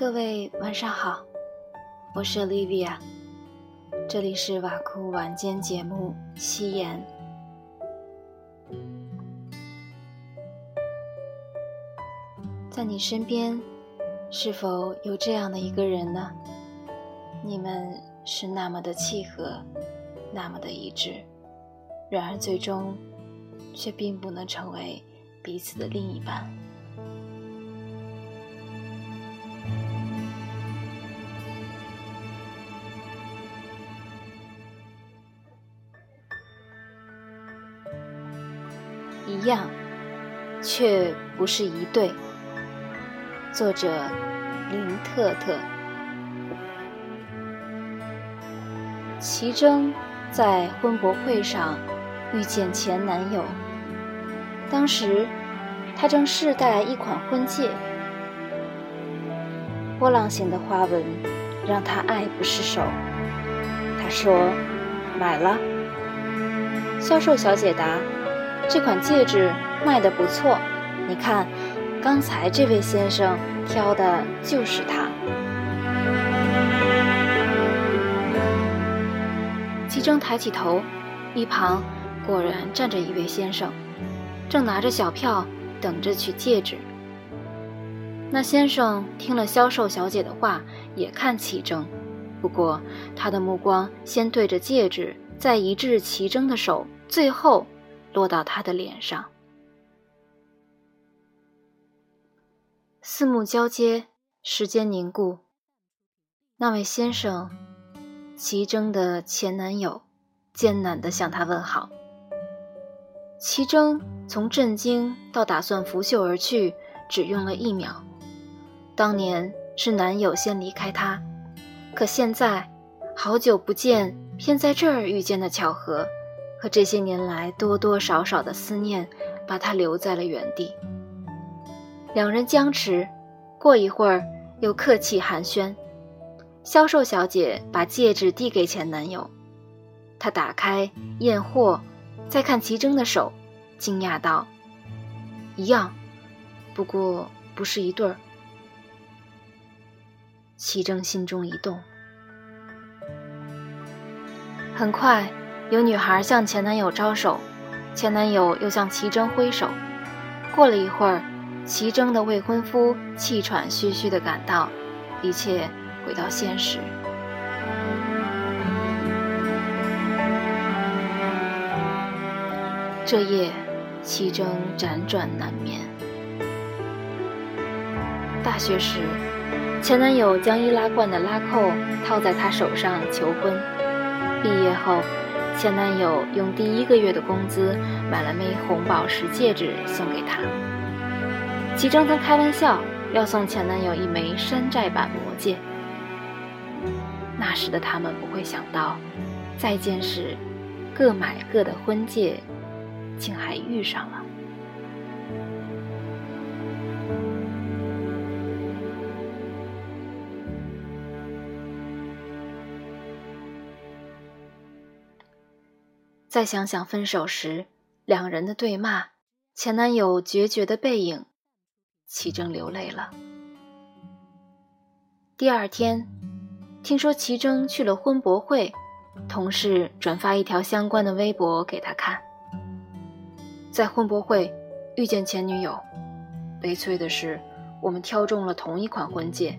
各位晚上好，我是 Olivia，这里是瓦库晚间节目《夕颜》。在你身边，是否有这样的一个人呢？你们是那么的契合，那么的一致，然而最终却并不能成为彼此的另一半。一样，却不是一对。作者：林特特。齐征在婚博会上遇见前男友，当时他正试戴一款婚戒，波浪形的花纹让他爱不释手。他说：“买了。”销售小姐答。这款戒指卖得不错，你看，刚才这位先生挑的就是它。齐征抬起头，一旁果然站着一位先生，正拿着小票等着取戒指。那先生听了销售小姐的话，也看齐征，不过他的目光先对着戒指，再移至齐征的手，最后。落到他的脸上，四目交接，时间凝固。那位先生，齐征的前男友，艰难地向他问好。齐征从震惊到打算拂袖而去，只用了一秒。当年是男友先离开他，可现在，好久不见，偏在这儿遇见的巧合。可这些年来多多少少的思念，把他留在了原地。两人僵持，过一会儿又客气寒暄。销售小姐把戒指递给前男友，他打开验货，再看齐征的手，惊讶道：“一样，不过不是一对儿。”齐征心中一动，很快。有女孩向前男友招手，前男友又向齐征挥手。过了一会儿，齐征的未婚夫气喘吁吁地赶到，一切回到现实。这夜，齐征辗转难眠。大学时，前男友将易拉罐的拉扣套在她手上求婚。毕业后。前男友用第一个月的工资买了枚红宝石戒指送给她。齐征曾开玩笑要送前男友一枚山寨版魔戒。那时的他们不会想到，再见时，各买各的婚戒，竟还遇上了。再想想分手时两人的对骂，前男友决绝的背影，齐征流泪了。第二天，听说齐征去了婚博会，同事转发一条相关的微博给他看。在婚博会遇见前女友，悲催的是，我们挑中了同一款婚戒，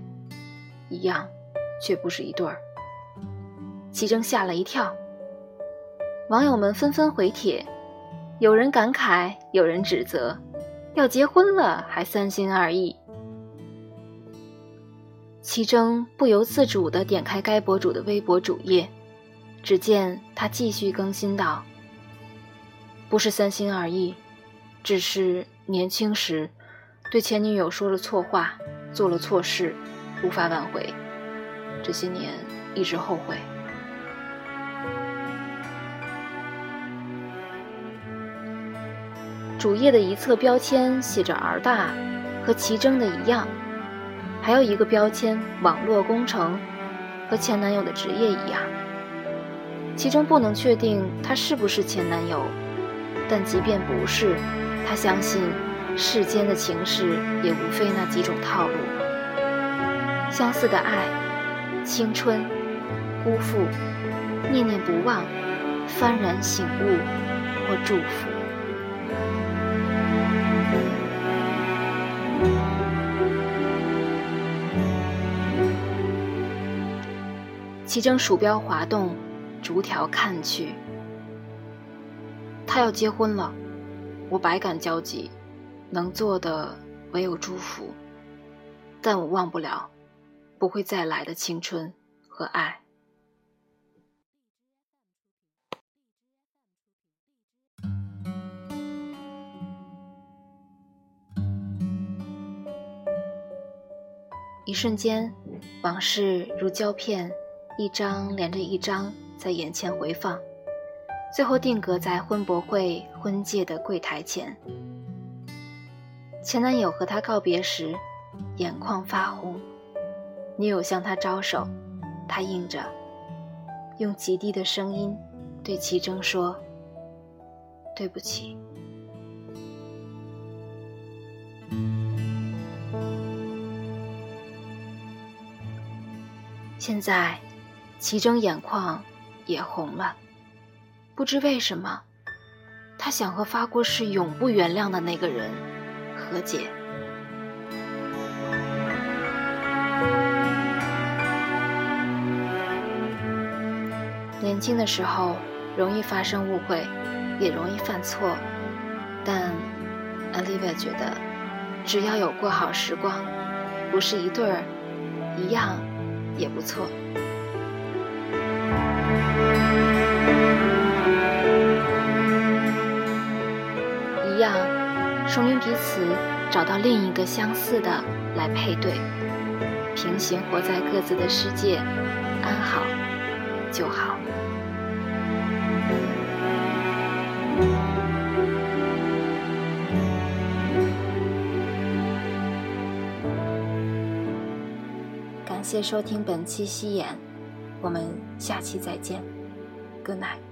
一样，却不是一对儿。齐征吓了一跳。网友们纷纷回帖，有人感慨，有人指责，要结婚了还三心二意。齐征不由自主地点开该博主的微博主页，只见他继续更新道：“不是三心二意，只是年轻时对前女友说了错话，做了错事，无法挽回，这些年一直后悔。”主页的一侧标签写着“儿大”，和齐征的一样，还有一个标签“网络工程”，和前男友的职业一样。齐征不能确定他是不是前男友，但即便不是，他相信世间的情事也无非那几种套路。相似的爱、青春、辜负、念念不忘、幡然醒悟或祝福。其中鼠标滑动，逐条看去。他要结婚了，我百感交集，能做的唯有祝福。但我忘不了不会再来的青春和爱。一瞬间，往事如胶片。一张连着一张在眼前回放，最后定格在婚博会婚戒的柜台前。前男友和她告别时，眼眶发红，女友向他招手，他应着，用极低的声音对齐征说：“对不起。”现在。齐征眼眶也红了，不知为什么，他想和发过誓永不原谅的那个人和解。年轻的时候容易发生误会，也容易犯错，但 Olivia 觉得，只要有过好时光，不是一对儿，一样也不错。说明彼此找到另一个相似的来配对，平行活在各自的世界，安好就好。感谢收听本期《西演》，我们下期再见。Good night。